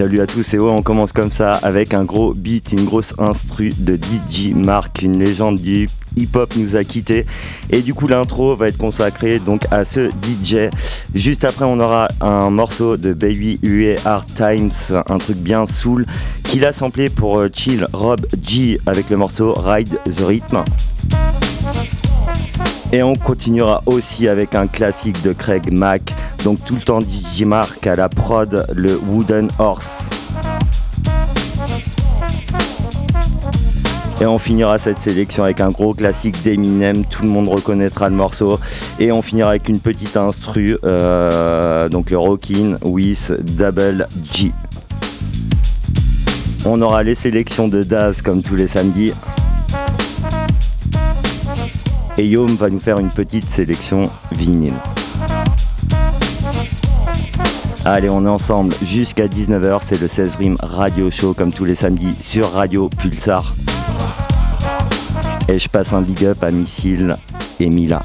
Salut à tous et ouais, on commence comme ça avec un gros beat, une grosse instru de DJ Mark, une légende du hip-hop nous a quitté et du coup l'intro va être consacrée donc à ce DJ. Juste après on aura un morceau de Baby UE Hard Times, un truc bien soul qu'il a samplé pour euh, Chill Rob G avec le morceau Ride the Rhythm. Et on continuera aussi avec un classique de Craig Mack, donc tout le temps DJ Mark à la prod, le Wooden Horse. Et on finira cette sélection avec un gros classique d'Eminem, tout le monde reconnaîtra le morceau. Et on finira avec une petite instru, euh, donc le Rockin' with Double G. On aura les sélections de Daz comme tous les samedis. Et Yom va nous faire une petite sélection vinyle. Allez, on est ensemble jusqu'à 19h, c'est le 16 Rim Radio Show comme tous les samedis sur Radio Pulsar. Et je passe un big up à Missile et Mila.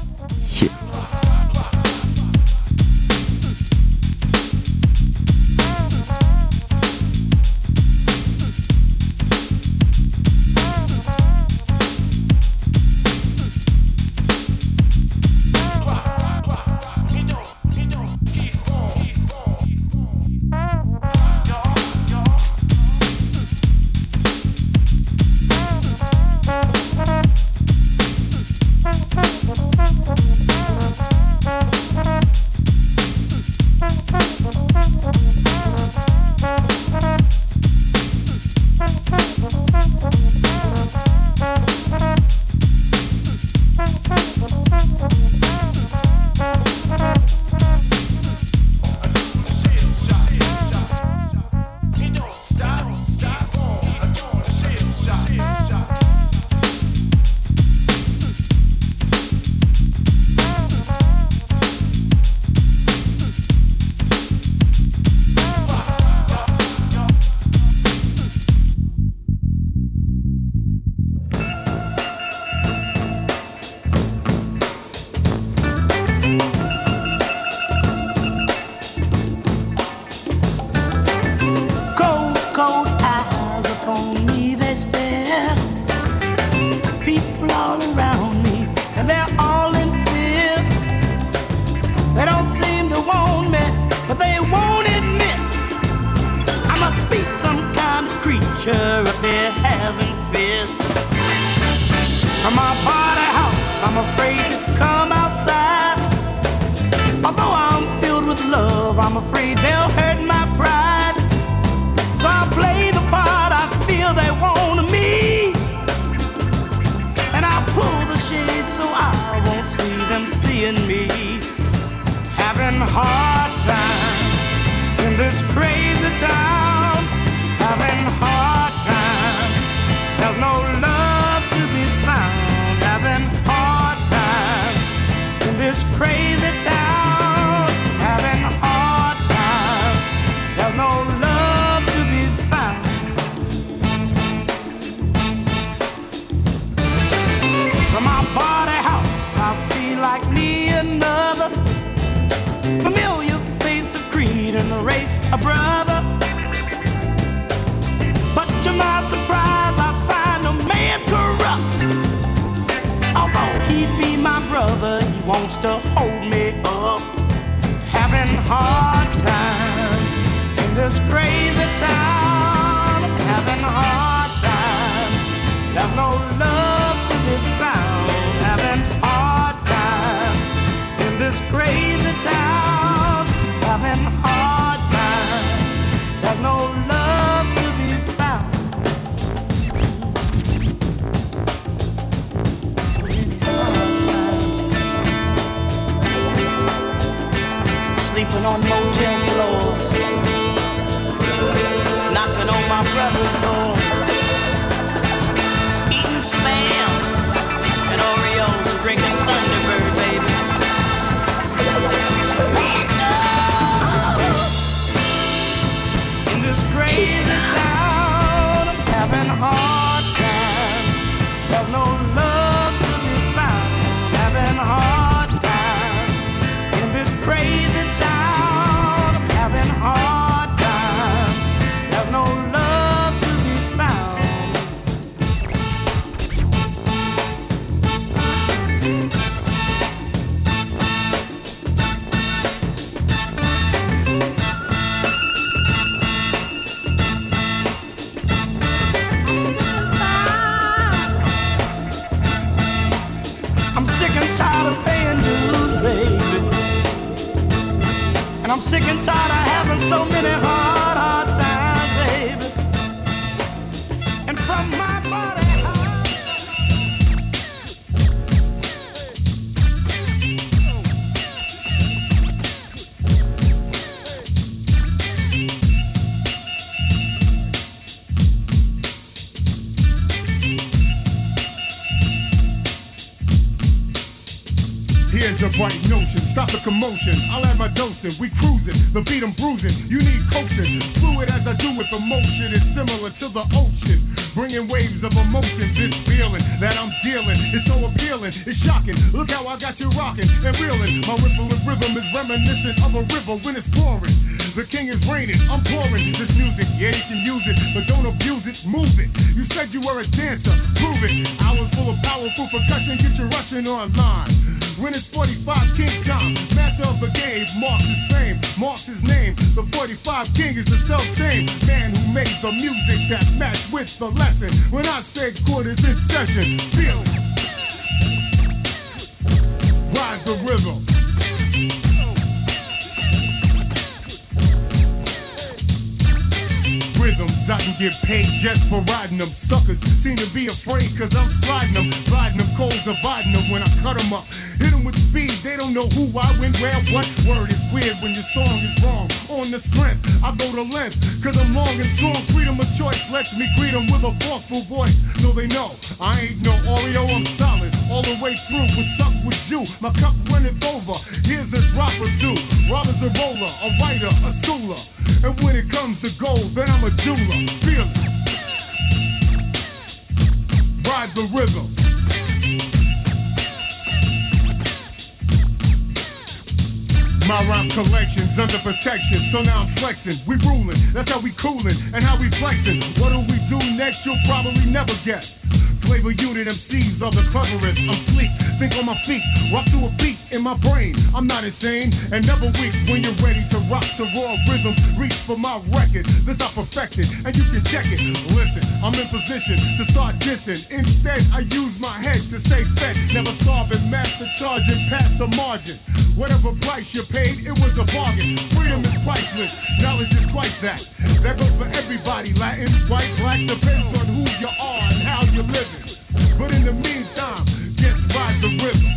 We cruising, the beat I'm bruising. You need coaching, fluid as I do with emotion is similar to the ocean. Bringing waves of emotion, this feeling that I'm dealing is so appealing, it's shocking. Look how I got you rocking and reeling. My rippling rhythm is reminiscent of a river when it's pouring. The king is reigning, I'm pouring this music. Yeah, you can use it, but don't abuse it, move it. You said you were a dancer, prove it. Hours full of powerful percussion, get you rushing online. When it's 45 King time, master the marks his fame, marks his name. The 45 King is the self same man who made the music that matched with the lesson. When I say quarters in session, feel it. Ride the rhythm. Rhythms, I can get paid just for riding them. Suckers seem to be afraid cause I'm sliding them, riding them cold, dividing them when I cut them up. Know who, I when, where, what. Word is weird when your song is wrong. On the strength, I go to length, cause I'm long and strong. Freedom of choice lets me greet them with a forceful voice. No, they know I ain't no Oreo, I'm solid. All the way through, what's up with you? My cup runneth over. Here's a drop or two. Rob is a roller, a writer, a schooler. And when it comes to gold, then I'm a jeweler. Feel it. Ride the rhythm. My rhyme collection's under protection, so now I'm flexing. We ruling, that's how we coolin' and how we flexing. What do we do next? You'll probably never guess. Flavor unit MCs are the cleverest. I'm sleek, think on my feet, rock to a beat in my brain. I'm not insane and never weak when you're ready to rock to raw rhythms. Reach for my record, this I perfected, and you can check it. Listen, I'm in position to start dissing. Instead, I use my head to stay fed. Never starving, master charging past the margin. Whatever price you paid, it was a bargain. Freedom is priceless, knowledge is twice that. That goes for everybody, Latin, white, black, depends on who you are and how you're living. But in the meantime, just ride the rhythm.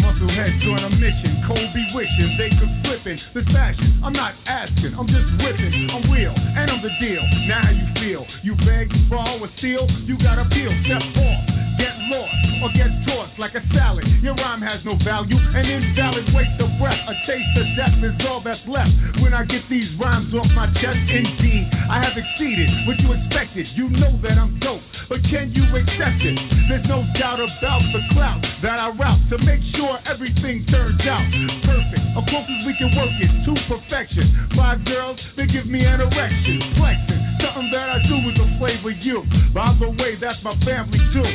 Muscle heads on a mission, Kobe wishing they could flip it. This passion, I'm not asking, I'm just ripping. I'm real, and I'm the deal. Now how you feel? You beg, borrow, or steal? You gotta peel, step off, get lost, or get tossed like a salad. Your rhyme has no value, an invalid waste of breath. A taste of death is all that's left. When I get these rhymes off my chest, indeed, I have exceeded what you expected. You know that I'm dope, but can you accept it? There's no doubt about the clout that I route to make sure everything turns out perfect. As close as we can work it to perfection. Five girls, they give me an erection, flexing. Something that I do with the flavor you. By the way, that's my family too.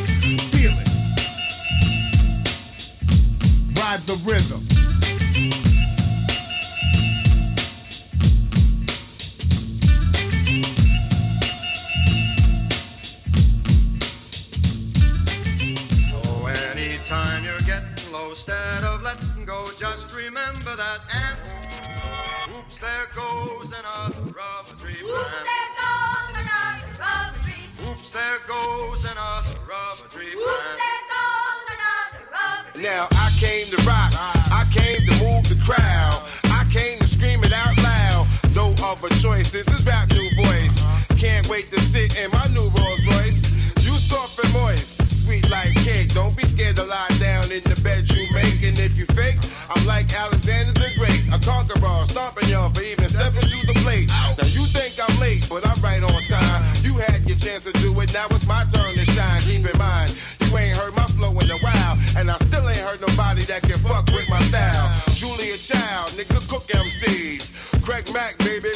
Rhythm. And if you fake, I'm like Alexander the Great, a conqueror, stomping y'all for even stepping to the plate. Now you think I'm late, but I'm right on time. You had your chance to do it, now it's my turn to shine. Keep in mind, you ain't heard my flow in a while, and I still ain't heard nobody that can fuck with my style. Julia Child, nigga, cook MCs. Craig Mack, baby,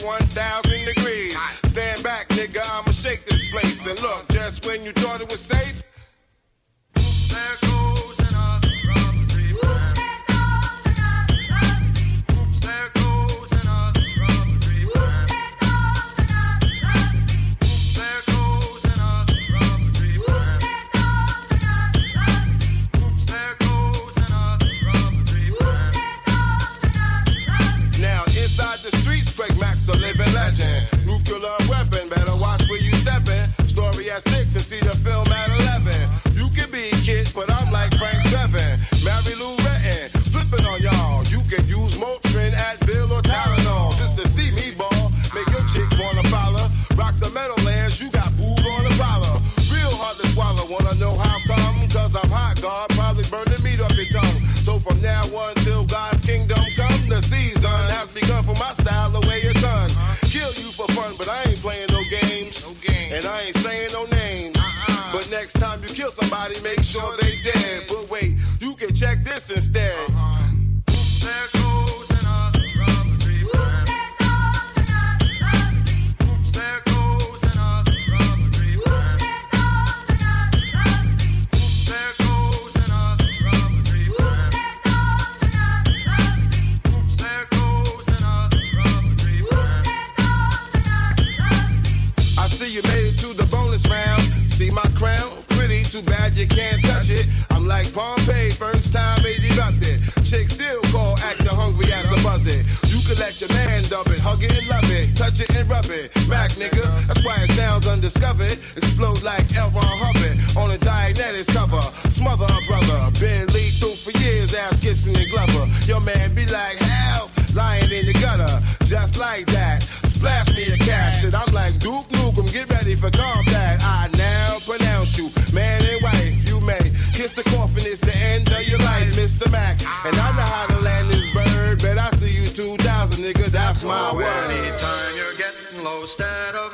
see the film at 11. You can be kids, but I'm like Frank Bevan. Mary Lou Retton, flipping on y'all. You can use Motrin, Advil, or Tylenol. Just to see me ball, make your chick wanna follow. Rock the Meadowlands, you got booed on the follow. Real hard to swallow, wanna know how come? Cause I'm hot, God, probably burning meat up your tongue. So from now on till God's kingdom come, the season has begun for my style the way it's done. Kill you for fun, but I ain't playing no games. No games. And I ain't saying no names. Next time you kill somebody, make sure they dead. But wait, you can check this instead. There buzzard. You can let your man dub it, hug it and love it, touch it and rub it. Mac nigga, that's why it sounds undiscovered. Explode like L. Ron Hubbard on a Dianetics cover. Smother a brother, been lead through for years, ass Gibson and Glover. Your man be like, hell, lying in the gutter, just like that. Splash me a cash shit. I'm like Duke Nukem, get ready for combat. I now pronounce you man and wife. You may kiss the coffin, it's the end of your life, Mr. Mac. And I know how to My word. Anytime you're getting low, instead of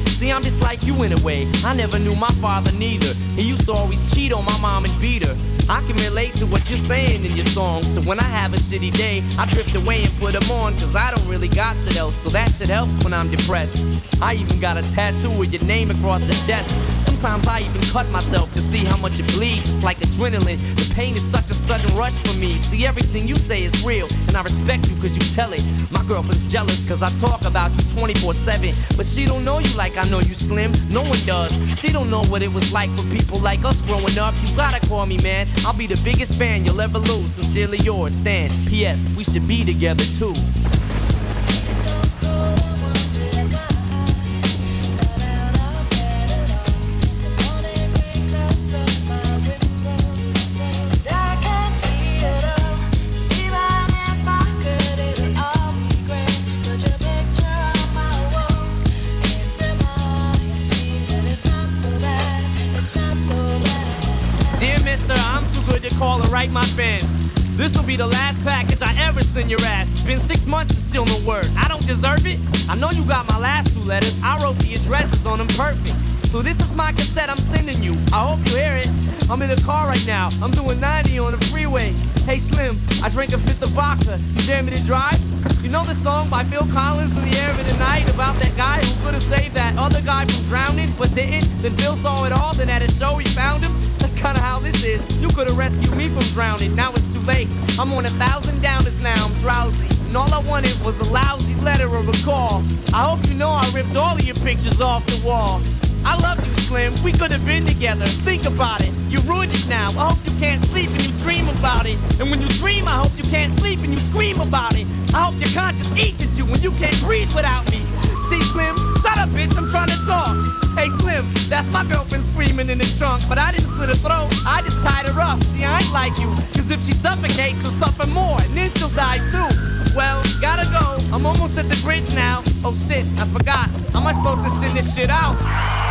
See, I'm just like you in a way. I never knew my father neither. He used to always cheat on my mom and beat her. I can relate to what you're saying in your songs. So when I have a shitty day, I drift away and put them on. Cause I don't really got shit else. So that shit helps when I'm depressed. I even got a tattoo with your name across the chest. Sometimes I even cut myself to see how much it bleeds. It's like adrenaline. The pain is such a sudden rush for me. See, everything you say is real, and I respect you cause you tell it. My girlfriend's jealous cause I talk about you 24 7. But she don't know you like I know you slim. No one does. She don't know what it was like for people like us growing up. You gotta call me, man. I'll be the biggest fan you'll ever lose. Sincerely yours, Stan. P.S. We should be together too. I know you got my last two letters. I wrote the addresses on them perfect. So this is my cassette I'm sending you. I hope you hear it. I'm in the car right now. I'm doing 90 on the freeway. Hey Slim, I drank a fifth of vodka. You dare me to drive? You know the song by Phil Collins in the air of the night about that guy who could have saved that other guy from drowning but didn't? Then Phil saw it all, then at a show he found him. That's kinda how this is. You could have rescued me from drowning. Now it's too late. I'm on a thousand downers now. I'm drowsy. And all I wanted was a lousy letter or a call. I hope you know I ripped all of your pictures off the wall. I love you, Slim. We could have been together. Think about it. You ruined it now. I hope you can't sleep and you dream about it. And when you dream, I hope you can't sleep and you scream about it. I hope your conscience eats at you when you can't breathe without me. See, Slim? Shut up, bitch. I'm trying to talk. Hey, Slim, that's my girlfriend screaming in the trunk. But I didn't slit her throat. I just tied her up. See, I ain't like you. Cause if she suffocates, she'll suffer more. And then she'll die too. Well, gotta go. I'm almost at the bridge now. Oh shit, I forgot. How am I supposed to send this shit out?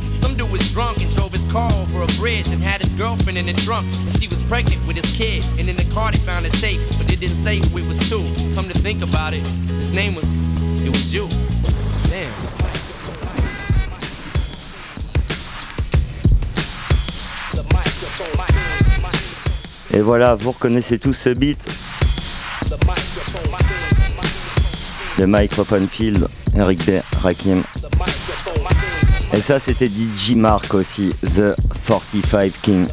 Some dude was drunk and drove his car over a bridge and had his girlfriend in the trunk. And she was pregnant with his kid. And in the car they found a tape, but it didn't say who it was to. Come to think about it, his name was, it was you. Damn. Et voilà, vous reconnaissez tous ce beat. Le Microphone Fiend, Eric B. Rakim. Et ça, c'était DJ Mark aussi, The 45 King.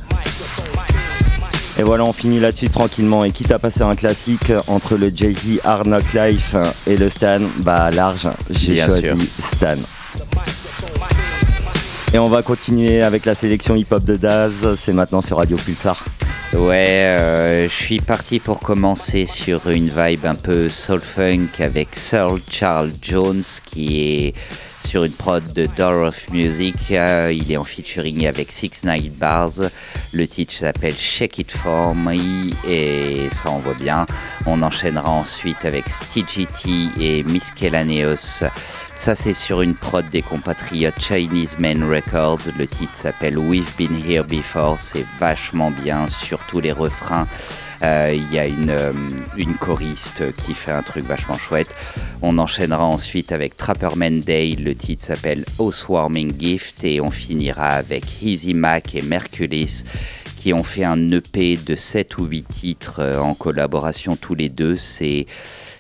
Et voilà, on finit là-dessus tranquillement. Et quitte à passer un classique entre le Jay-Z Hard Knock Life et le Stan, bah large, j'ai choisi sûr. Stan. Et on va continuer avec la sélection hip-hop de Daz. C'est maintenant sur Radio Pulsar. Ouais, euh, je suis parti pour commencer sur une vibe un peu soul funk avec Searle Charles Jones qui est sur une prod de Door of Music. Euh, il est en featuring avec Six Night Bars. Le titre s'appelle Shake It For Me et ça envoie bien. On enchaînera ensuite avec T et Miscellaneous. Ça c'est sur une prod des compatriotes Chinese Men Records. Le titre s'appelle We've Been Here Before. C'est vachement bien, surtout les refrains. Euh, il y a une, euh, une choriste qui fait un truc vachement chouette. On enchaînera ensuite avec Trapperman Day. Le titre s'appelle Housewarming Gift. Et on finira avec Easy Mac et Merculis qui ont fait un EP de 7 ou 8 titres euh, en collaboration tous les deux. C'est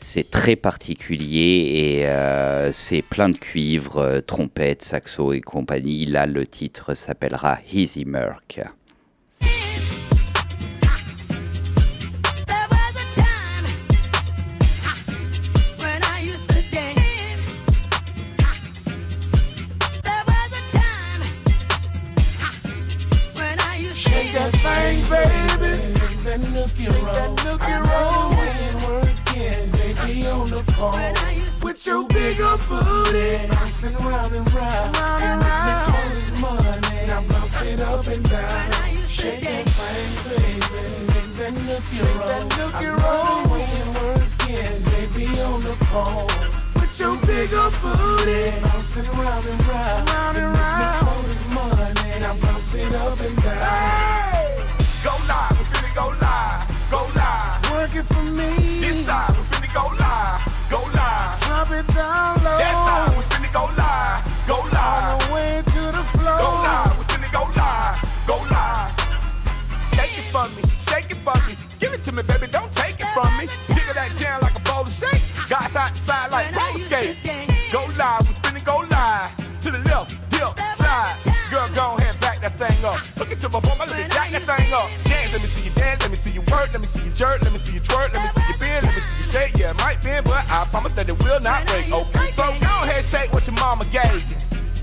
c'est très particulier et c'est plein de cuivre, trompettes, saxo et compagnie. Là, le titre s'appellera Easy Merc. That nookie roll. When working, baby on the pole. With your big old booty, bouncing round and round. And round. all this money, now bounce it up and down. Shake that thing, baby. That nookie roll. That nookie roll. When working, baby on the pole. With your big old booty, bouncing round. Drop it down low. That side, we finna go live, go live. On the way to the floor. Go live, we finna go live, go live. Shake it for me, shake it for me. Give it to me, baby, don't take it from me. Jiggle that jam like a bowl of shake. Got side to side like roller skates. Go live, we finna go live. To the left, dip, slide. Girl, go ahead, back that thing up. Look into my bum, I look at jack that thing up. Dance, let me see you dance, let me see you work, let me see you jerk, let me see you twerk, let me see you Yeah, it might bend, but I promise that it will not break. Okay, so go ahead, shake what your mama gave you.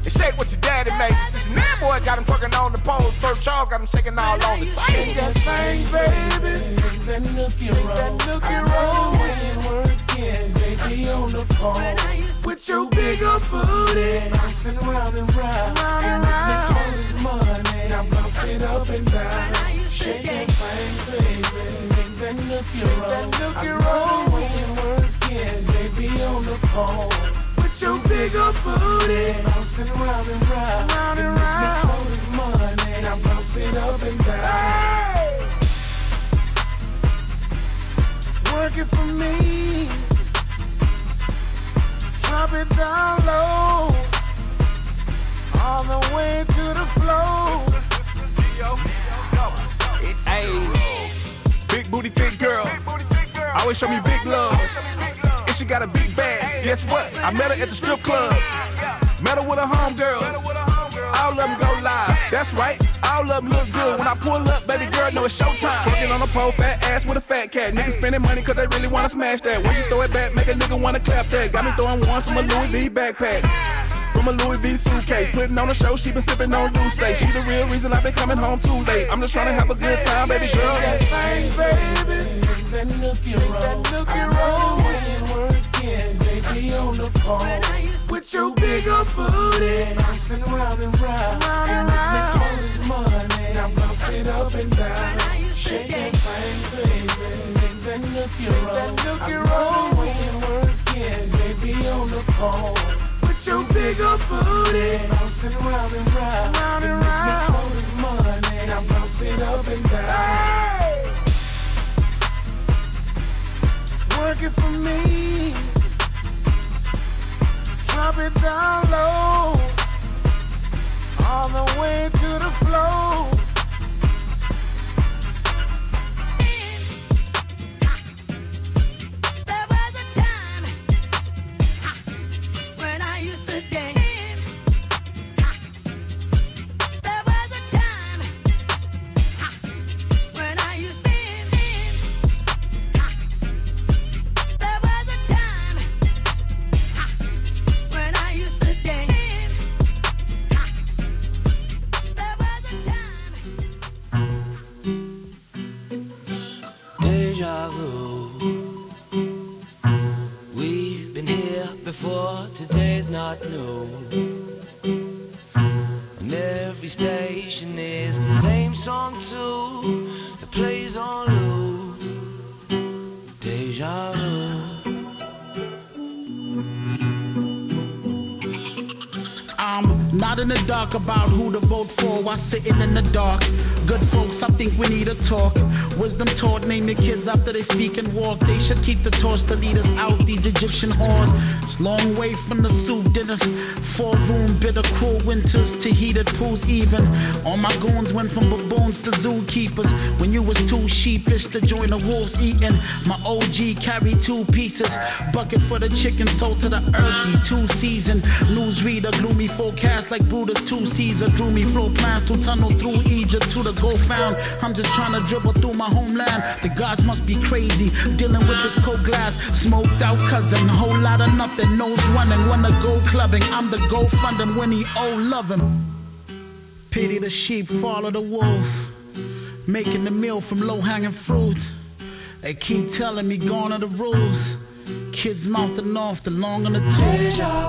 And shake what your daddy made you. Since that boy got him twerking on the pole, Sir Charles got him shaking all on the table. Shake that thing, baby. That nookie roll. That nookie roll. When working, baby, on the pole. With your big old booty. Bouncing round and round. And round. all this money. Now bounce it up and down. Shake that thing, baby. That nookie roll. That nookie roll. When working, baby, on the pole your big old booty. Bouncing round and round. Round and round. All this money. Now bounce it up and down. Hey! Working for me. Drop it down low. All the way to the floor. Hey, big booty, big girl. Always show me big love. She got a big bag. Guess what? I met her at the strip club. Met her with her homegirls. All of them go live. That's right. All of them look good. When I pull up, baby girl, know it's showtime. Twerking on a pole, fat ass with a fat cat. Niggas spending money cause they really wanna smash that. When you throw it back, make a nigga wanna clap that. Got me throwing ones from a Louis V backpack. From a Louis V suitcase, putting on a show, she been sipping on Douce. She the real reason I've been coming home too late. I'm just trying to have a good time, baby girl. That thing, baby. That roll. That nookie roll. When baby, on the pole. With your big old booty. Bouncing round and round. And round. all this money. Now bounce it up and down. Shake that thing, baby. That nookie roll. That nookie roll. When working, baby, on the pole your big old booty. Bouncing round and round. Round and round. all this money. Now bounce it up and down. Hey! Working for me. Drop it down low. All the way to the floor. Not in the dark about who to vote for while sitting in the dark. Good folks, I think we need a talk. Wisdom taught, name your kids after they speak and walk. They should keep the torch to lead us out these Egyptian whores. It's long way from the soup dinners. Four room, bitter, cruel winters to heated pools, even. All my goons went from baboons to zookeepers. When you was too sheepish to join the wolves eating, my OG carried two pieces. Bucket for the chicken, sold to the earthy, two season. Newsreader, gloomy forecast like Brutus, two Caesar. Drew me flow plans to tunnel through Egypt to the gold found. I'm just trying to dribble through my homeland. The gods must be crazy, dealing with this cold glass. Smoked out cousin, whole lot of nothing. Nose running, wanna go clubbing. I'm the go fund him when he owe love him. Pity the sheep, follow the wolf. Making the meal from low hanging fruit. They keep telling me gone are the rules. Kids mouthing off the long on the Deja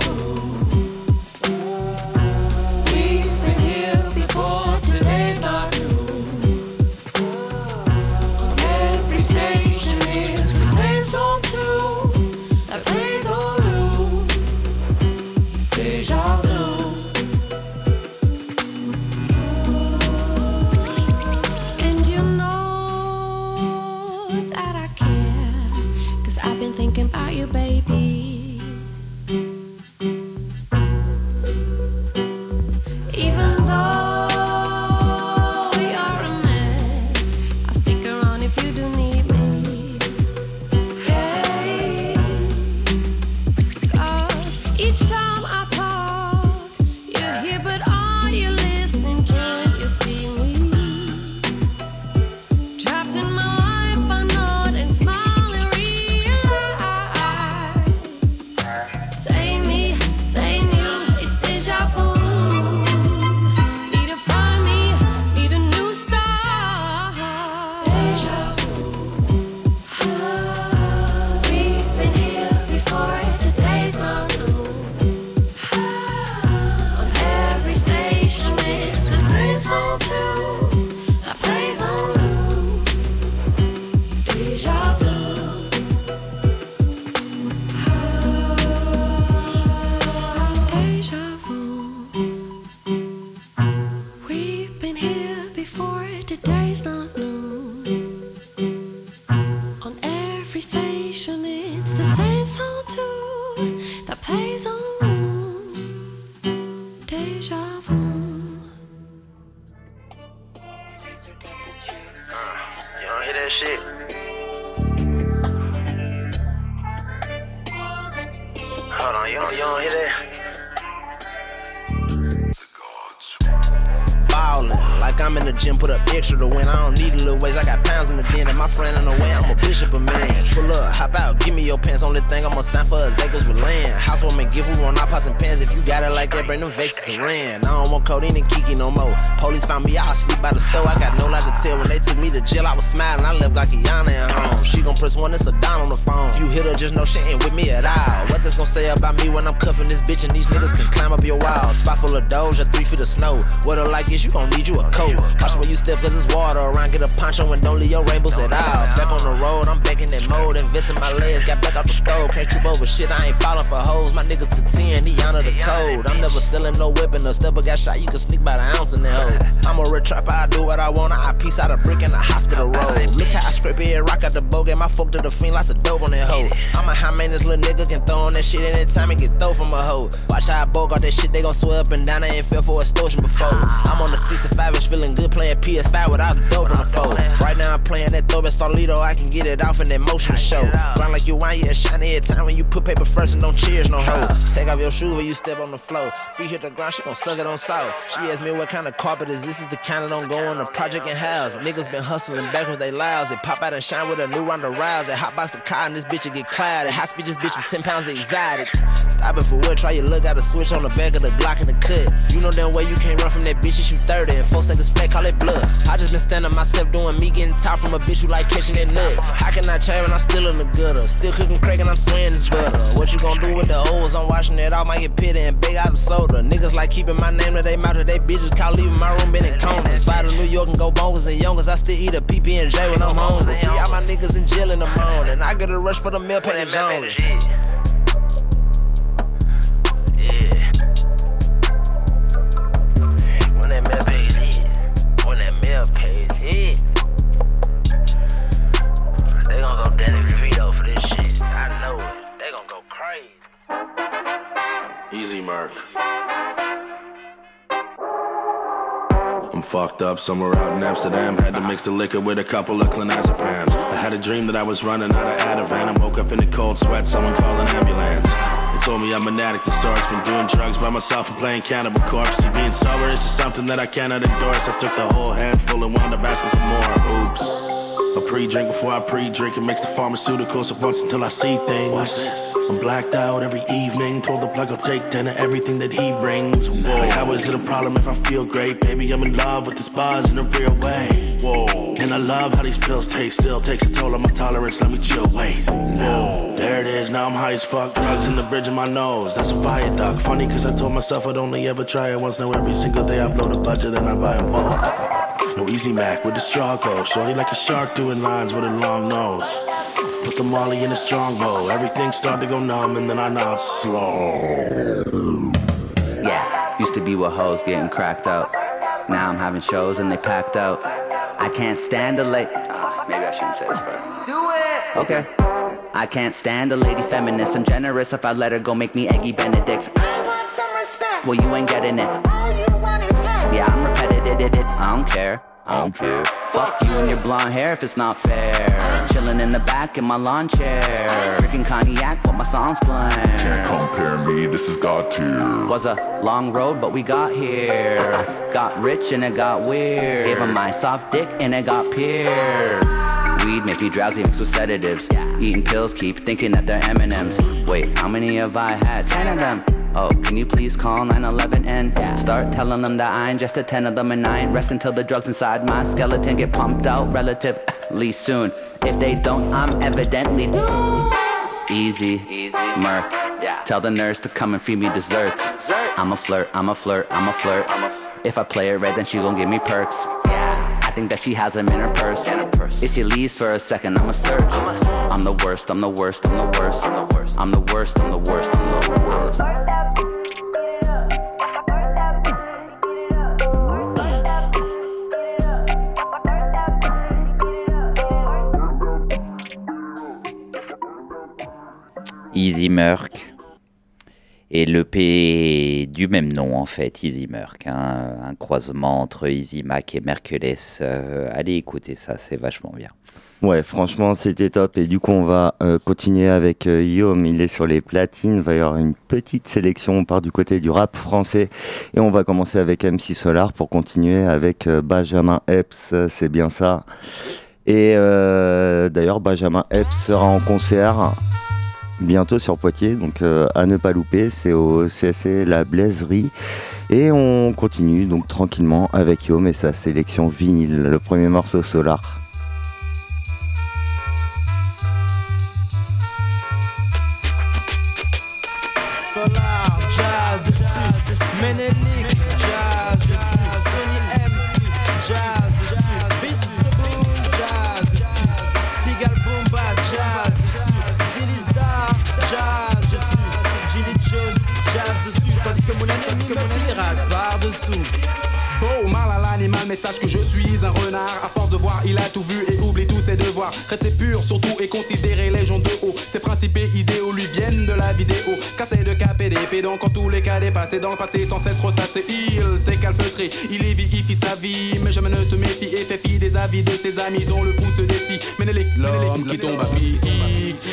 just know she ain't with me at all. What this gon' say about me when I'm cuffing this bitch and these niggas can climb up your wall? Spot full of doja, three feet of snow. What I like is you gon' need you a coat. Watch where you step, cause it's water around. Get a poncho and don't leave your rainbows at all. Back on the road, I'm back in that mode. Investing my legs, got back out the stove. Can't trip over shit, I ain't falling for hoes. My nigga to 10, he honor the code. I'm never selling no weapon. A stepper got shot, you can sneak by the ounce in that hoe. I'm a rich trapper, I do what I want. I piece out a brick in the hospital road. Look how I scrape it, rock out the bow. Get my folk to the fiend, lots of dope on that hoe. I'm a high maintenance little nigga, can throw on that shit anytime it get throw from a hoe. Watch how I bogue all that shit, they gon' swear up and down. I ain't fell for extortion before. I'm on the 65 inch, feeling good playing PS5 without the dope on the phone. Right now I'm playing that throwback Starlito, I can get it off in that motion show. Grind like you wine, yeah, shiny every time when you put paper first and don't cheers no hoe. Take off your shoe when you step on the floor. Feet hit the ground, she gon' suck it on salt. She asked me what kind of carpet is this, is the kind that don't go on the project and house. Niggas been hustling back with they lives. They pop out and shine with a new round of rounds. They hotbox the car and this bitch will get clouded. High speed this bitch with 10 pounds of exotics. Stop it for what? Try your luck, got a switch on the back of the Glock in the cut. You know damn way you can't run from that bitch, you shoot 30 and four seconds flat, call it bluff. I just been standing myself doing me, getting far from a bitch who like catching that nut. How can I change when I'm still in the gutter? Still cooking crack and I'm swaying this butter. What you gonna do with the O's? I'm washing it off, might get pitty and big out of soda. Niggas like keeping my name to they mouth, they bitches call leaving my room in it comas. Fly to New York and go bonkers and youngers. I still eat a PP and J when I'm hungry. See all my niggas in jail in the morning. I get a rush for the meal package only. When that mail page hit, when that mail page hit, Easy Mark. I'm fucked up somewhere out in Amsterdam. Had to mix the liquor with a couple of clonazepams. I had a dream that I was running out of Ativan. I woke up in a cold sweat, someone called an ambulance. They told me I'm an addict to sorts, been doing drugs by myself and playing Cannibal Corpse. See, being sober is just something that I cannot endorse. I took the whole handful and wound up asking for more. Oops. A pre-drink before I pre-drink It makes the pharmaceuticals at once until I see things. What's this? I'm blacked out every evening. Told the plug I'll take ten of everything that he brings. Whoa. Like how is it a problem if I feel great? Baby, I'm in love with this buzz in a real way. Whoa. And I love how these pills taste. Still takes a toll on my tolerance. Let me chill. Wait. No. There it is. Now I'm high as fuck. Drugs in the bridge of my nose. That's a viaduct. Funny cause I told myself I'd only ever try it once. Now every single day I blow the budget and I buy a bulk. No easy Mac with the straw go. Shorty like a shark doing lines with a long nose. Put the molly in a strongbow. Everything started to go numb and then I nod slow. Yeah, used to be with hoes getting cracked out. Now I'm having shows and they packed out. I can't stand the late. Ah, maybe I shouldn't say this part. Do it! Okay. I can't stand a lady feminist. I'm generous if I let her go make me eggy benedicts. I want some respect. Well, you ain't getting it. Yeah, I'm repetitive. I don't care. I don't care. Fuck you and your blonde hair if it's not fair. Chilling in the back in my lawn chair. Drinking cognac while my songs playing. Can't compare me, this is God tier. Was a long road, but we got here. Got rich and it got weird. Gave him my soft dick and it got pierced. Weed make me drowsy mixed with sedatives. Eating pills, keep thinking that they're M&Ms. Wait, how many have I had? Ten of them. Oh, can you please call 911 and start telling them that I ingested 10 of them and I ain't rest until the drugs inside my skeleton get pumped out relatively soon. If they don't, I'm evidently easy. Easy. Murk. Yeah. Tell the nurse to come and feed me desserts. I'm a flirt, I'm a flirt, I'm a flirt. If I play it right, then she gon' give me perks. Think that she has them in her purse. If she leaves for a second, I'ma search. I'm the worst, I'm the worst, I'm the worst. I'm the worst, I'm the worst, I'm the worst. I'm the worst. Easy Merc. Et l'EP du même nom en fait, Easy Merc, hein, un croisement entre Easy Mac et Mercules. Euh, allez écouter ça, c'est vachement bien. Ouais, franchement, c'était top. Et du coup, on va euh, continuer avec euh. Il est sur les platines. Il va y avoir une petite sélection. On part du côté du rap français. Et on va commencer avec MC Solar pour continuer avec euh, Benjamin Epps. C'est bien ça. Et d'ailleurs, Benjamin Epps sera en concert bientôt sur Poitiers. Donc euh, à ne pas louper. C'est au CSC La Blaiserie. Et on continue donc tranquillement avec Yom et sa sélection vinyle. Le premier morceau Solar. Sache que je suis un renard. À force de voir, il a tout vu et oublie tous ses devoirs. Rester pur surtout et considérer les gens de haut. Ses principes et idéaux lui viennent de la vidéo. Et d'épée, donc en tous les cas dépassé dans le passé sans cesse ressasser. Il s'est calfeutré, il évifie sa vie. Mais jamais ne se méfie et fait fi des avis de ses amis dont le fou se défie. Ménélique, l'homme qui tombe à pic,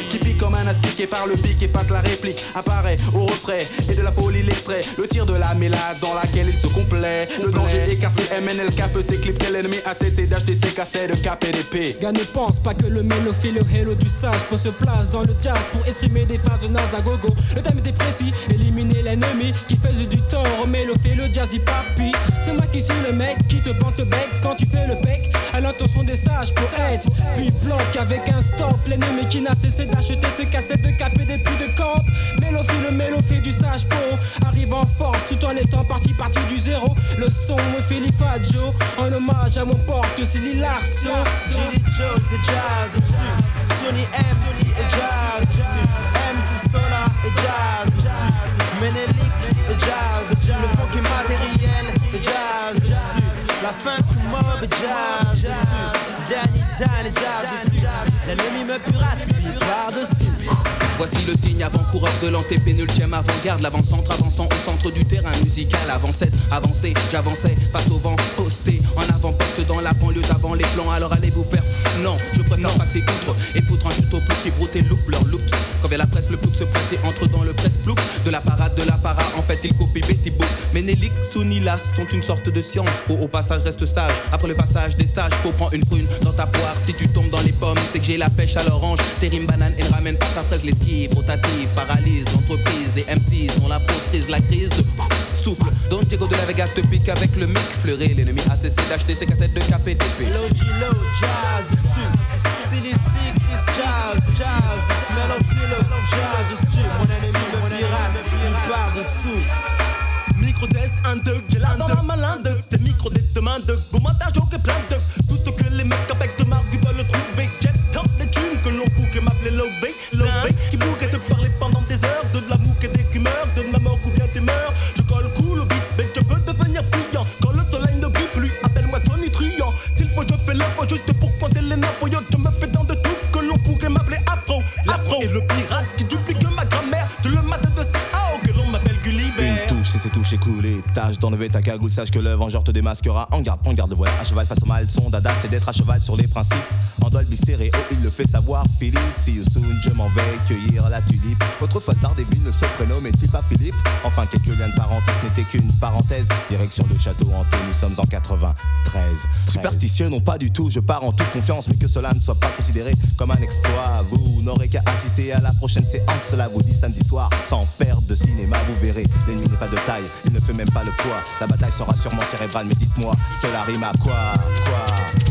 qui pique comme un aspic et par le pic efface la réplique. Apparaît au refrain et de la folie l'extrait. Le tir de la mélasse dans laquelle il se complaît. Le danger écarté, MNLK peut s'éclipser. L'ennemi a cessé d'acheter ses cassettes de cap et d'épée. Gars ne pense pas que le mélophile, le héros du sage Prend se place dans le jazz pour exprimer des phases nazes à gogo Le thème était précis, éliminer l'ennemi Qui faisait du tort au le jazzy papi C'est moi qui suis le mec qui te plante le bec quand tu fais le bec à l'intention des sages poètes. Puis bloque avec un stop l'ennemi qui n'a cessé d'acheter ses cassettes de capé des puits de camp. Mélophile, mélophile du sage po arrive en force tout en étant parti parti du zéro. Le son me Philippe Joe en hommage à mon porte Silly Larson. C'est jazz. Sony MC et jazz. MC Solar et jazz. Le jazz dessus, le funk matériel, le jazz la fin tout mob, le jazz dessus, Danny, Danny, jazz l'ennemi me par-dessus. Voici le signe avant-coureur de l'antépénultième avant-garde, l'avant-centre avançant au centre du terrain musical. Avant cette avancée, j'avançais face au vent, posté en avant-poste dans la banlieue d'avant les plans. Alors allez vous faire fou? Non, je préfère passer contre et foutre un chute au plus qui broute et loupe leur loops. Quand vient la presse, le plouc se presse et entre dans le presse plouc de la parade de la para. En fait, il copie Betty Boop. Ménélique, Sounilas sont une sorte de science. Pour au passage, reste sage. Après le passage des sages, pour prendre une prune dans ta poire. Si tu tombes dans les c'est que j'ai la pêche à l'orange. Tes rimes banane et ne ramène pas ta fraise, l'esquive rotative, paralyse l'entreprise des MCs dont la pose la crise de souffle. Don Diego de la Vega te pique avec le mic fleuré. L'ennemi a cessé d'acheter ses cassettes de KPTP. Logi low, jazz dessus. Silly sick is jazz, jazz dessus. Mellow philo, jazz dessus. Mon ennemi me pirate, il part dessous. Micro-test, un dog, j'ai la dans la malin de C'est micro-test de main de Bon montage, ok, plein de cagoule, sache que le vengeur te démasquera. En garde, en garde, le voilà à cheval face au mal. Son dada, c'est d'être à cheval sur les principes. En Dolby stéréo, il le fait savoir. Philippe, see you soon, je m'en vais cueillir la tulipe. Autrefois tard des villes ne se prénommaient-il pas Philippe? Enfin, quelques liens de parenté, ce n'était qu'une parenthèse. Direction le château hanté, nous sommes en 93. Superstitieux, non pas du tout, je pars en toute confiance, mais que cela ne soit pas considéré comme un exploit. Vous n'aurez qu'à assister à la prochaine séance, cela vous dit samedi soir, sans perdre de cinéma, vous verrez. L'ennemi n'est pas de taille, fait même pas le poids. La bataille sera sûrement cérébrale, mais dites-moi, cela rime à quoi Quoi?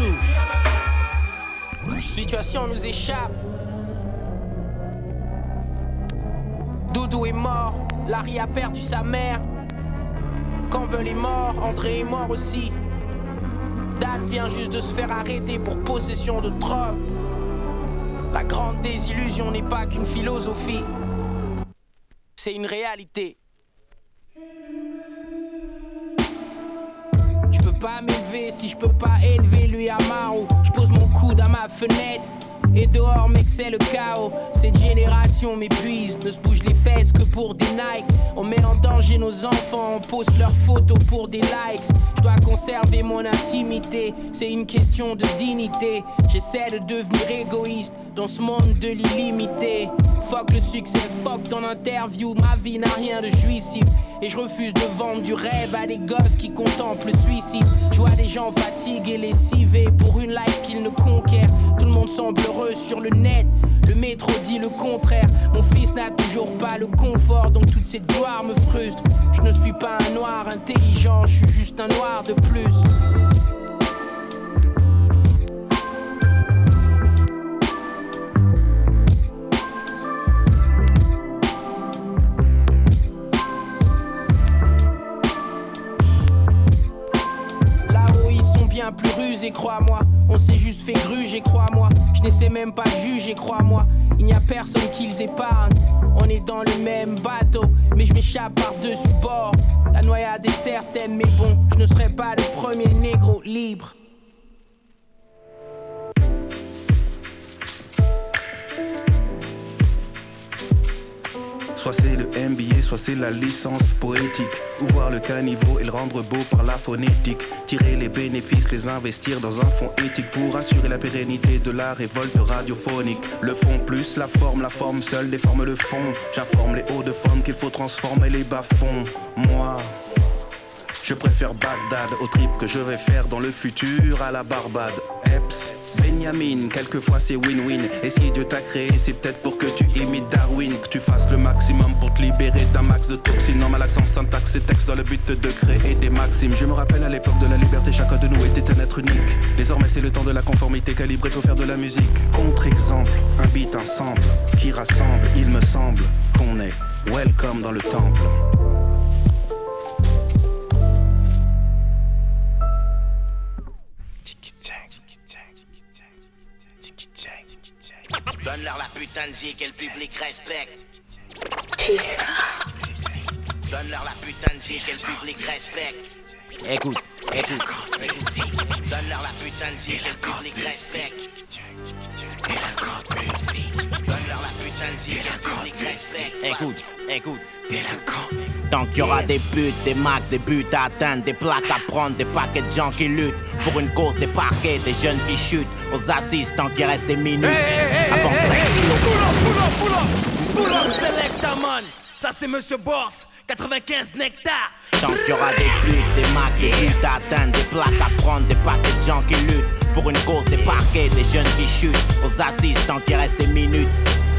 Par-dessous. Situation nous échappe. Doudou est mort, Larry a perdu sa mère. Campbell est mort, André est mort aussi. Dan vient juste de se faire arrêter pour possession de drogue. La grande désillusion n'est pas qu'une philosophie, c'est une réalité. Pas m'élever si je peux pas élever lui à Maro. Je pose mon coude à ma fenêtre. Et dehors, mec, c'est le chaos. Cette génération m'épuise. Ne se bouge les fesses que pour des Nike. On met en danger nos enfants. On poste leurs photos pour des likes. Je dois conserver mon intimité. C'est une question de dignité. J'essaie de devenir égoïste dans ce monde de l'illimité. Fuck le succès, fuck ton interview. Ma vie n'a rien de jouissif. Et je refuse de vendre du rêve à des gosses qui contemplent le suicide. Je vois des gens fatigués, lessivés pour une life qu'ils ne conquièrent. Tout le monde semble heureux sur le net. Le métro dit le contraire. Mon fils n'a toujours pas le confort, donc toute cette gloire me frustre. Je ne suis pas un noir intelligent, je suis juste un noir de plus. Baiser, crois-moi. On s'est juste fait gruger, crois-moi. Je n'essaie même pas de juger, crois-moi. Il n'y a personne qui les épargne. On est dans le même bateau, mais je m'échappe par-dessus bord. La noyade est certaine, mais bon, je ne serai pas le premier négro libre. Soit c'est le MBA, soit c'est la licence poétique. Ou voir le caniveau et le rendre beau par la phonétique. Tirer les bénéfices, les investir dans un fonds éthique pour assurer la pérennité de la révolte radiophonique. Le fond plus la forme, la forme seule déforme le fond. J'informe les hauts de forme qu'il faut transformer les bas-fonds. Moi. Je préfère Bagdad au trip que je vais faire dans le futur à la Barbade. Benjamin, quelquefois c'est win-win. Et si Dieu t'a créé, c'est peut-être pour que tu imites Darwin, que tu fasses le maximum pour te libérer d'un max de toxines. Non, mal accent, syntaxe et texte dans le but de créer des maximes. Je me rappelle à l'époque de la liberté, chacun de nous était un être unique. Désormais, c'est le temps de la conformité calibrée pour faire de la musique. Contre-exemple, un beat, un sample qui rassemble, il me semble qu'on est welcome dans le temple. Donne-leur la putain de vie que le public respecte. Donne-leur la putain de vie que le public respecte. Écoute, écoute. Donne-leur la putain de vie que le public respecte. La de Écoute, écoute. Tant qu'il y aura des buts, des macs, des buts à atteindre, des plaques à prendre, des paquets de gens qui luttent pour une cause, des parquets, des jeunes qui chutent aux assises tant qu'il reste des minutes. Avant que ça c'est Monsieur Boss, 95 nectar. Tant qu'il y aura des buts, des macs, des buts à atteindre, des plaques à prendre, des paquets de gens qui luttent pour une cause, des parquets, des jeunes qui chutent aux assises tant qu'il reste des minutes.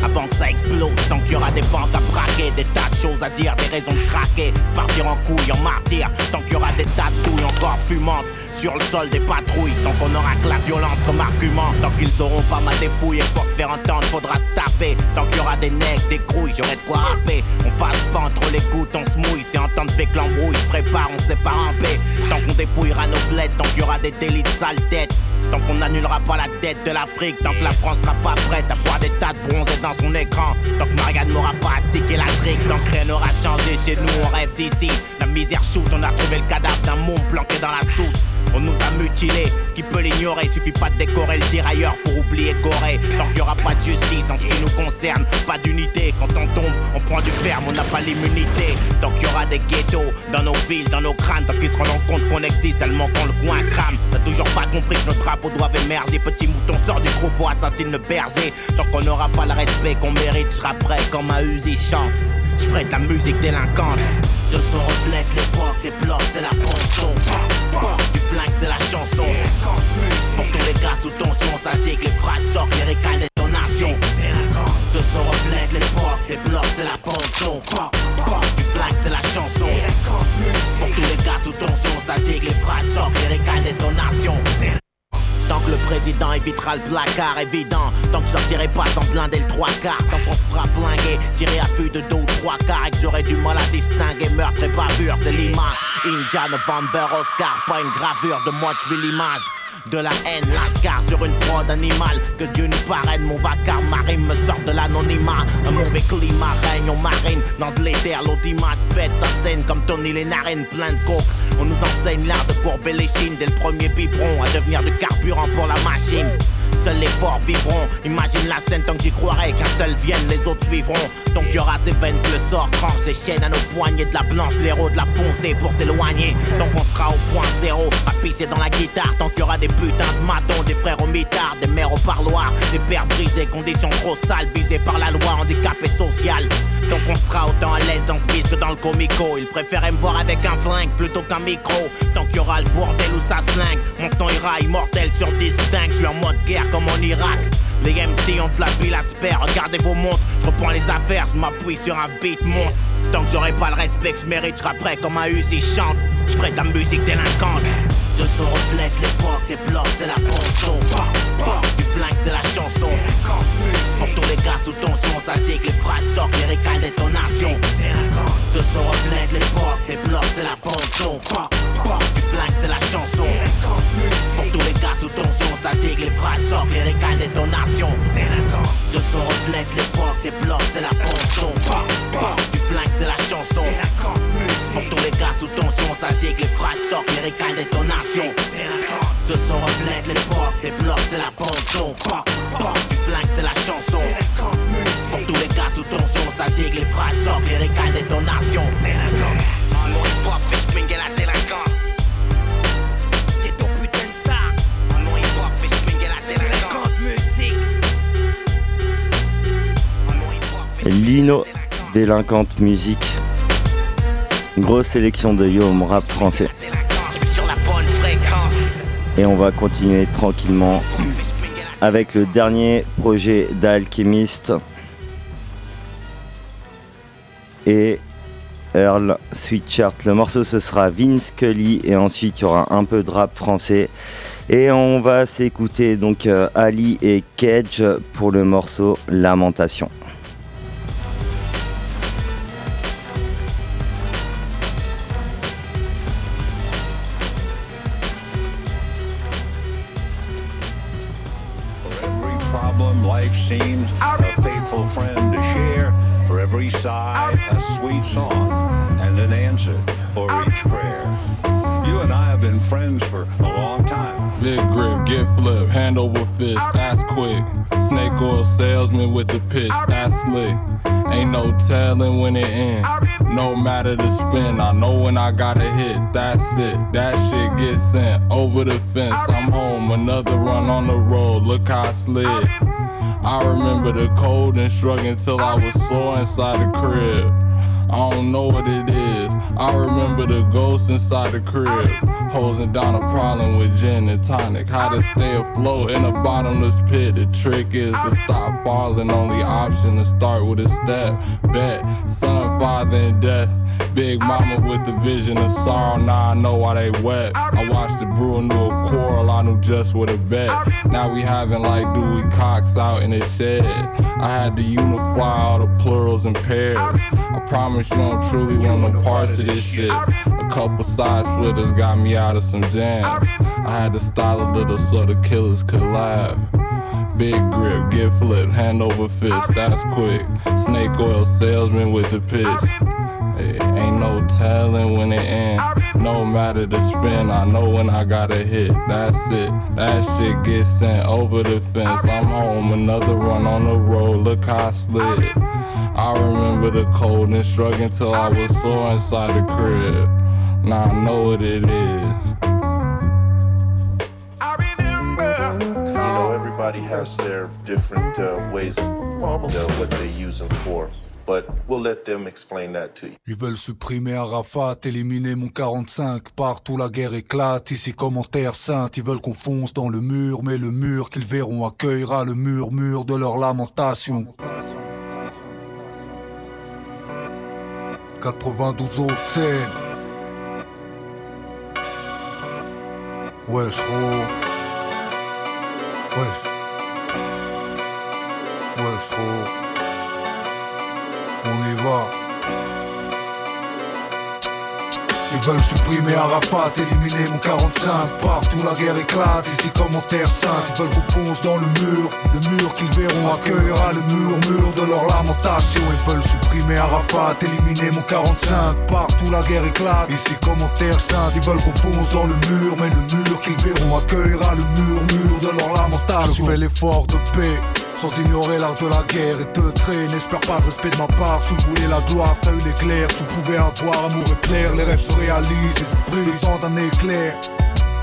Avant que ça explose, tant qu'il y aura des banques à braquer, des tas de choses à dire, des raisons de craquer, partir en couille, en martyr, tant qu'il y aura des tas de douilles encore fumantes sur le sol des patrouilles, tant qu'on aura que la violence comme argument, tant qu'ils sauront pas ma dépouille et pour se faire entendre, faudra se taper, tant qu'il y aura des nègres, des crouilles, j'aurai de quoi rapper, on passe pas entre les gouttes, on se mouille, c'est entendre fait que l'embrouille prépare, on sait pas ramper, tant qu'on dépouillera nos plaides, tant qu'il y aura des délits de sale tête, tant qu'on n'annulera pas la dette de l'Afrique, tant que la France sera pas prête à voir des tas de bronzés dans son écran, tant que Marianne n'aura pas à sticker la trique, tant que rien n'aura changé chez nous, on rêve d'ici, la misère shoot, on a trouvé le cadavre d'un môme planqué dans la soute. On nous a mutilés, qui peut l'ignorer? Suffit pas de décorer le tirailleur pour oublier Corée Tant qu'il y aura pas de justice en ce qui nous concerne. Pas d'unité, quand on tombe, on prend du ferme, on n'a pas l'immunité. Tant qu'il y aura des ghettos dans nos villes, dans nos crânes. Tant qu'ils se rendront compte qu'on existe seulement quand le coin crame. T'as toujours pas compris que nos drapeaux doivent émerger. Petit mouton sort du troupeau, assassine le berger. Tant qu'on n'aura pas le respect qu'on mérite Je prêt comme un Uzi chante je de la musique délinquante. Ce son reflète l'époque, les blocs c'est la ponçon Du flingue c'est la chanson. Pour tous les gars sous tension, sachez que les phrases sortent, les récales détonation Ce son reflète l'époque, les blocs c'est la ponçon Du flingue c'est la chanson. Pour tous les gars sous tension, sachez que les phrases sortent, les récales détonation Tant que le président évitera le placard évident. Tant que je sortirai pas sans blinder le trois quarts. Tant qu'on se fera flinguer, tirer à vue de ou trois quarts. Et que du mal à distinguer meurtre et bavure. C'est l'image. India, November, Oscar Pas une gravure de moi tu l'image de la haine, lascar sur une prod animale. Que Dieu nous parraine, mon vacarme marine me sort de l'anonymat. Un mauvais climat règne, on marine. Dans de l'éther, l'audimat pète sa scène Comme Tony les narines plein de coke On nous enseigne l'art de courber les chines. Dès le premier biberon à devenir du carburant pour la machine Seuls les forts vivront. Imagine la scène tant que j'y croirais qu'un seul vienne, les autres suivront. Donc y aura ces veines que le sort tranche, ces chaînes à nos poignets, de la blanche, l'héros de la ponce des pour s'éloigner. Donc on sera au point zéro, à pisser dans la guitare. Tant qu'il y aura des putains de matons, des frères au mitard, des mères au parloir, des pères brisés, conditions trop sales, visées par la loi, handicapé social. Donc on sera autant à l'aise dans ce bis que dans le comico. Ils préféraient me voir avec un flingue plutôt qu'un micro. Tant qu'il y aura le bordel où ça slingue, mon sang ira immortel sur disque dingue. Je suis en mode guerre comme en Irak. Les MC ont de la pile à se regardez vos montres, je reprends les affaires, je m'appuie sur un beat monstre. Tant que j'aurai pas le respect que je mérite, je prêt comme un Uzi chante. Je ferai de la musique délinquante. Ce son reflète l'époque, les blocs c'est la ponçon. Du flingue c'est la chanson. Pour tous les gars sous tension, sachez que les phrases sortent, les récales détonation. Ce son reflète l'époque, les blocs c'est la ponçon. Du flingue c'est la chanson. Pour tous les gars détonation. Ce son reflète l'époque des blocs, c'est la ponçon. C'est la chanson. Pour tous les gars sous tension, ça que les phrases sortent, les récales détonation. Ce son reflète l'époque des blocs, c'est la. Du flingue, c'est la chanson. Pour tous les gars sous tension, ça que les phrases sortent, les récales détonation. En mon de. Lino, délinquante musique. Grosse sélection de Yom rap français. Et on va continuer tranquillement avec le dernier projet d'Alchemist et Earl Sweatshirt. Le morceau ce sera Vince Cully et ensuite il y aura un peu de rap français. Et on va s'écouter donc euh, Ali et Cage pour le morceau Lamentation. Fist, that's quick. Snake oil salesman with the pitch, that's slick. Ain't no telling when it ends. No matter the spin, I know when I gotta hit, that's it. That shit gets sent over the fence. I'm home, another run on the road, look how I slid. I remember the cold and struggling till I was sore inside the crib. I don't know what it is. I remember the ghost inside the crib. Hosing down a problem with gin and tonic. How to stay afloat in a bottomless pit. The trick is to stop falling. Only option to start with a step. Bet, son, father, and death. Big mama with the vision of sorrow. Now I know why they wet. I watched the brew into a quarrel. I knew just what to bet. Now we having like Dewey Cox out in the shed. I had to unify all the plurals and pairs. I promise you don't truly want no parts of this shit. A couple side splitters got me out of some jams. I had to style a little so the killers could laugh. Big grip, get flipped, hand over fist, that's quick. Snake oil salesman with the pitch. Hey, ain't no telling when it ends. No matter the spin, I know when I gotta hit. That's it. That shit gets sent over the fence. I'm home, another run on the road. Look how I slid. I remember the cold and struggling till I was sore inside the crib. Now I know what it is. Ils veulent supprimer Arafat, éliminer mon 45. Partout la guerre éclate, ici commentaire sainte. Ils veulent qu'on fonce dans le mur, mais le mur qu'ils verront accueillera le murmure de leur lamentation. 92 autres scènes. Wesh, gros. Wesh. On y va. Ils veulent supprimer Arafat, éliminer mon 45 Partout la guerre éclate, ici comme en terre sainte Ils veulent qu'on fonce dans le mur, le mur qu'ils verront accueillera le murmure de leur lamentation. Ils veulent supprimer Arafat, éliminer mon 45 Partout la guerre éclate, ici comme en terre sainte Ils veulent qu'on fonce dans le mur, mais le mur qu'ils verront accueillera le murmure de leur lamentation. Je fais l'effort de paix sans ignorer l'art de la guerre et te traiter N'espère pas de respect de ma part. Si vous voulez la gloire, t'as eu l'éclair. Tu pouvais avoir amour et plaire. Les rêves se réalisent, esprit le temps d'un éclair.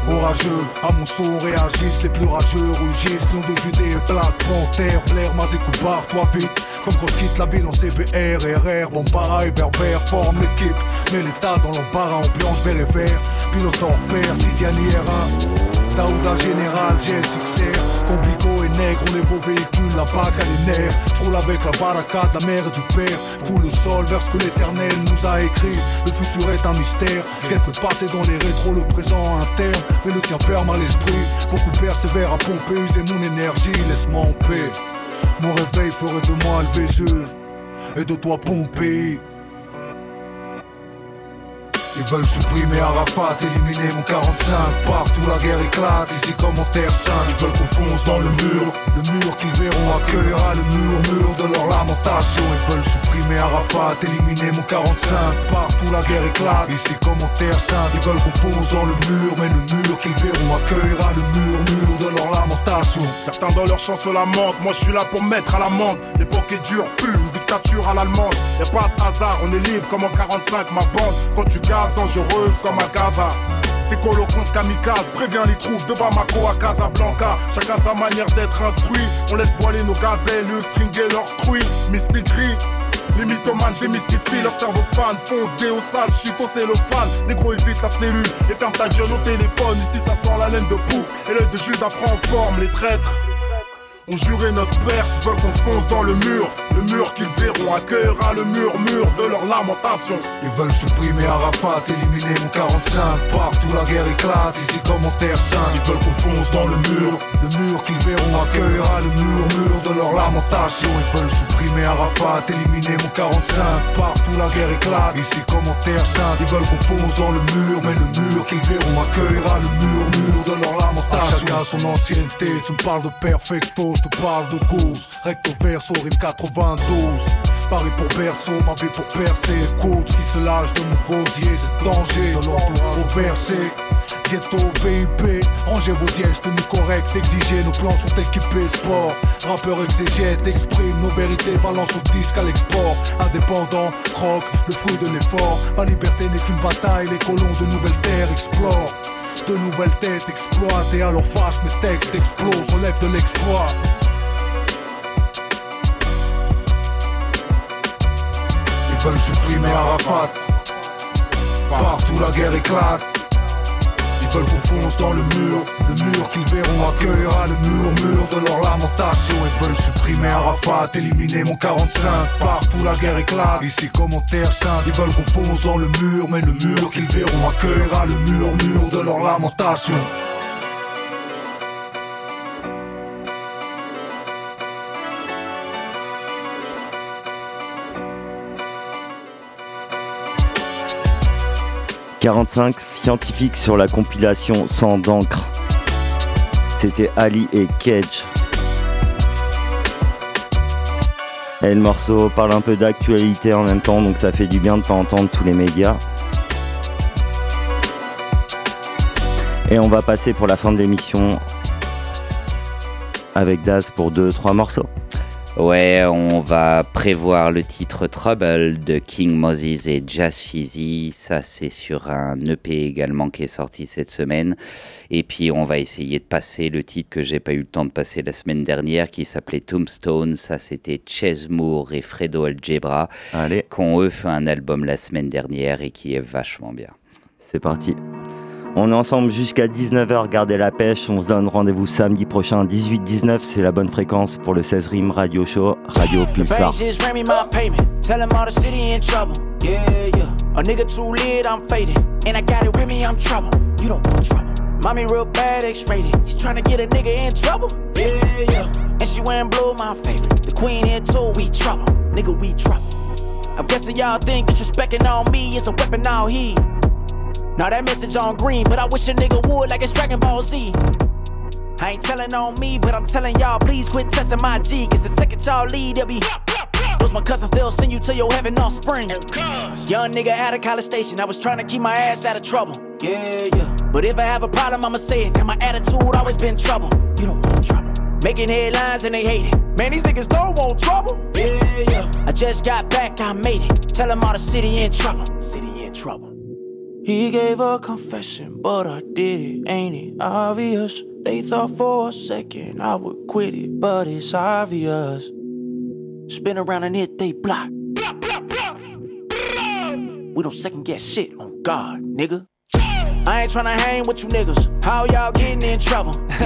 Orageux, à mon son réagissent Les plus rageux rugissent. Lion de Judée et Black Panther Blair, Mazé, Coupard, toi vite. Comme quand quitte la ville en CBR, RR Bombara et Berbère forment l'équipe. Mais l'état dans l'embarras, ambiance vert et vert. Pilote hors pair, Tidiane R1 Daouda Général, GSXR Complico et nègre, on est beaux véhicules La bague à les nerfs roule avec la baraka de la mère du père. Fous le sol vers ce que l'éternel nous a écrit. Le futur est un mystère. Le passé dans les rétros, le présent interne. Mais le tien ferme à l'esprit. Beaucoup persévèrent à pomper, user mon énergie Laisse-moi en paix. Mon réveil ferait de moi le Vésuve. Et de toi pomper Ils veulent supprimer Arafat, éliminer mon 45 Partout la guerre éclate, ici comme en terre sainte. Ils veulent qu'on fonce dans le mur Le mur qu'ils verront accueillera le murmure de leur lamentation. Ils veulent supprimer Arafat, éliminer mon 45 Partout la guerre éclate, ici comme en terre sainte. Ils veulent qu'on fonce dans le mur, mais le mur qu'ils verront accueillera le murmure de leur lamentation. Certains dans leur chance se lamentent, moi je suis là pour mettre à l'amende. L'époque est dure, plus une dictature à l'allemande. Y'a pas de hasard, on est libre comme en 45 ma bande. Quand tu dangereuse comme à Gaza c'est colo contre kamikaze, prévient les troupes de Bamako à Casablanca. Chacun sa manière d'être instruit. On laisse voiler nos gazelles, stringer leurs truies. Mystigris, les mythomanes démystifient leur cerveau fan. Fonce, déo sale, chito c'est le fan. Négro évite la cellule et ferme ta gueule au téléphone. Ici ça sent la laine de pou et l'œil de Judas prend forme. Les traîtres ont juré notre perte, veulent qu'on fonce dans le mur. Le mur qu'ils verront accueillera le murmure de leur lamentation. Ils veulent supprimer Arafat, éliminer mon 45 Partout la guerre éclate, ici comme en terre sainte. Ils veulent qu'on fonce dans le mur. Le mur qu'ils verront accueillera le murmure de leur lamentation. Ils veulent supprimer Arafat, éliminer mon 45 Partout la guerre éclate, ici comme en terre sainte. Ils veulent qu'on fonce dans le mur. Mais le mur qu'ils verront accueillera le murmure son ancienneté, tu me parles de perfecto je te parle de cause Recto verso, rime 92 Paris pour berceau, ma vie pour percer Coach qui se lâche de mon gosier, c'est danger De l'entourage au verset Ghetto VIP, rangez vos dièges, tenue correcte, exigez, nos plans sont équipés sport. Rappeur exégète, exprime nos vérités, balance au disque à l'export. Indépendant, croque, le fruit de l'effort. Ma liberté n'est qu'une bataille, les colons de nouvelles terres explorent. De nouvelles têtes exploitent et à leur face mes textes explosent, relève de l'exploit. Ils veulent supprimer Arafat. Partout la guerre éclate. Ils veulent qu'on fonce dans le mur. Le mur qu'ils verront accueillera le murmure de leur lamentation. Ils veulent supprimer Arafat, éliminer mon 45. Partout la guerre éclate. Ici comme en terre sainte. Ils veulent qu'on fonce dans le mur. Mais le mur qu'ils verront accueillera le murmure de leur lamentation. « 45 scientifiques sur la compilation Sans d'encre. C'était Ali et Cage. Et le morceau parle un peu d'actualité en même temps, donc ça fait du bien de pas entendre tous les médias. Et on va passer pour la fin de l'émission avec Daz pour 2-3 morceaux. Ouais, on va prévoir le titre Trouble de King Moses et Jazz Fizzy. Ça, c'est sur un EP également qui est sorti cette semaine. Et puis, on va essayer de passer le titre que j'ai pas eu le temps de passer la semaine dernière qui s'appelait Tombstone. Ça, c'était Chase Moore et Fredo Algebra. Allez. Qui ont eux fait un album la semaine dernière et qui est vachement bien. C'est parti. On est ensemble jusqu'à 19h, gardez la pêche. On se donne rendez-vous samedi prochain, 18-19. C'est la bonne fréquence pour le 16 Rim Radio Show, Radio Pulsar. all in. Yeah, yeah. A nigga too lit, I'm faded. And I got it with me, I'm trouble. You don't want trouble. Mommy real bad, X-rated. She tryna get a nigga in trouble. Yeah, yeah. And she wearing blue, my favorite. The queen here too, we trouble. Nigga, we trouble. I'm guessing y'all think disrespecting on me is a weapon out here. Now that message on green, but I wish a nigga would like it's Dragon Ball Z. I ain't telling on me, but I'm telling y'all, please quit testing my G. Cause the second y'all lead, they'll be. Those my cousins, they'll send you to your heaven on spring. Young nigga out of college station, I was trying to keep my ass out of trouble. Yeah, yeah. But if I have a problem, I'ma say it. And my attitude always been trouble. You don't want trouble. Making headlines and they hate it. Man, these niggas don't want trouble. Yeah, yeah. I just got back, I made it. Tell them all the city in trouble. City in trouble. He gave a confession, but I did it, ain't it obvious? They thought for a second I would quit it, but it's obvious. Spin around and hit they block. We don't second guess shit on God, nigga. I ain't tryna hang with you niggas. How y'all getting in trouble?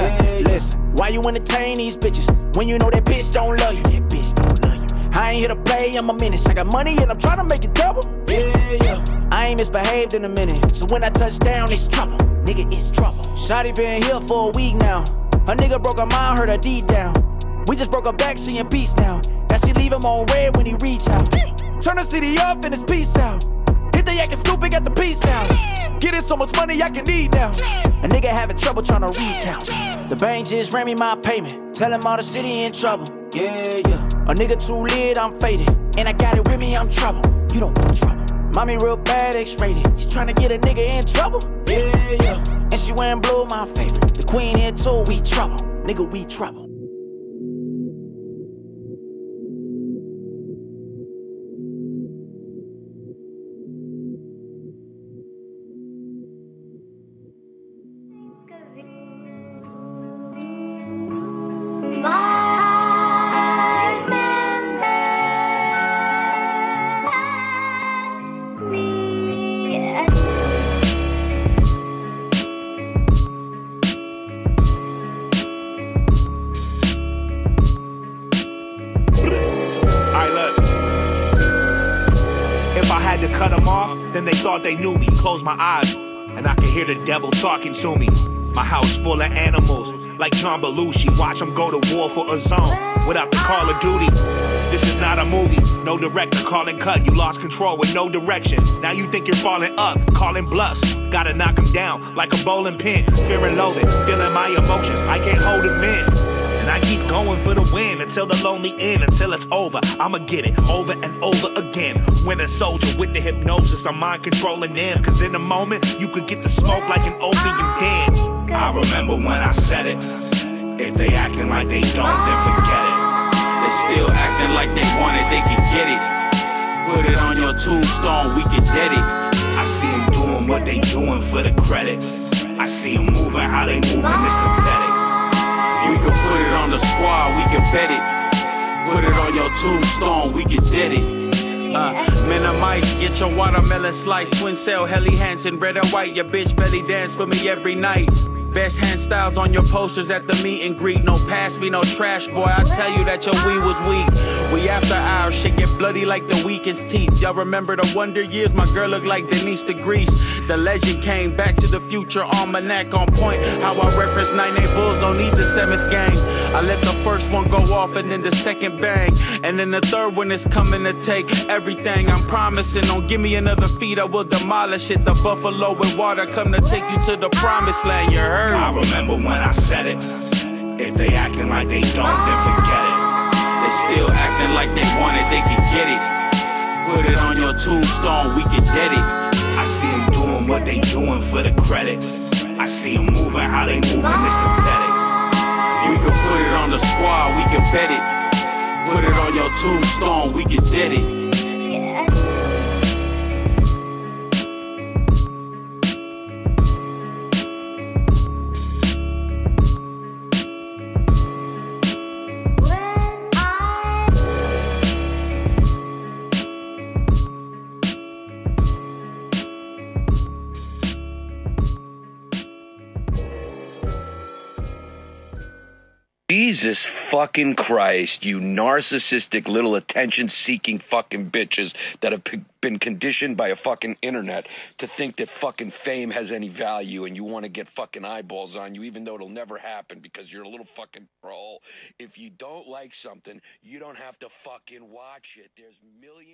Listen, why you entertain these bitches when you know that bitch don't love you? That bitch don't love you. I ain't here to play, I'm a menace. I got money and I'm tryna make it double. Yeah, yeah. I ain't misbehaved in a minute. So when I touch down, it's trouble. Nigga, it's trouble. Shotty been here for a week now. A nigga broke her mind, hurt her deep down. We just broke her back, she in peace now. That she leave him on red when he reach out. Turn the city up and it's peace out. Hit the acting stupid, got the peace down. Getting so much money I can need now. A nigga having trouble trying to recount. The bank just ran me my payment. Tell him all the city in trouble. Yeah, yeah. A nigga too lit, I'm faded. And I got it with me, I'm trouble. You don't want trouble. Mommy real bad, X-rated. She tryna get a nigga in trouble. Yeah, yeah. And she wearing blue, my favorite. The queen here too, we trouble. Nigga, we trouble. The devil talking to me. My house full of animals, like John Belushi. Watch them go to war for a zone without the Call of Duty. This is not a movie, no director calling cut. You lost control with no direction. Now you think you're falling up, calling bluffs. Gotta knock him down like a bowling pin. Fear and loathing, feeling my emotions. I can't hold him in. And I keep going for the win until the lonely end, until it's over. I'ma get it over and over again. When a soldier with the hypnosis, I'm mind controlling them. Cause in a moment, you could get the smoke like an opium den. I remember when I said it. If they acting like they don't, then forget it. They still acting like they want it, they can get it. Put it on your tombstone, we can dead it. I see them doing what they doing for the credit. I see them moving how they moving, it's pathetic. We could put the squad, we can bet it. Put it on your tombstone, we can dead it. Uh, minimize, get your watermelon slice. Twin cell, Helly Hansen, red and white. Your bitch belly dance for me every night. Best hand styles on your posters at the meet and greet. No pass me, no trash, boy. I tell you that your weed was weak. We after hours, shit get bloody like the weakest teeth. Y'all remember the wonder years? My girl looked like Denise the Grease. The legend came back to the future, almanac on point. How I reference 9 8 Bulls, don't need the seventh game. I let the first one go off and then the second bang. And then the third one is coming to take everything. I'm promising, don't give me another feed, I will demolish it. The buffalo with water come to take you to the promised land, you heard? I remember when I said it. If they acting like they don't, then forget it. They still acting like they want it, they can get it. Put it on your tombstone, we can get it. I see them doing what they doing for the credit. I see them moving how they moving, it's pathetic. We could put it on the squad, we could bet it. Put it on your tombstone, we can dead it. Jesus fucking Christ, you narcissistic little attention seeking fucking bitches that have been conditioned by a fucking internet to think that fucking fame has any value and you want to get fucking eyeballs on you even though it'll never happen because you're a little fucking troll. If you don't like something, you don't have to fucking watch it. There's millions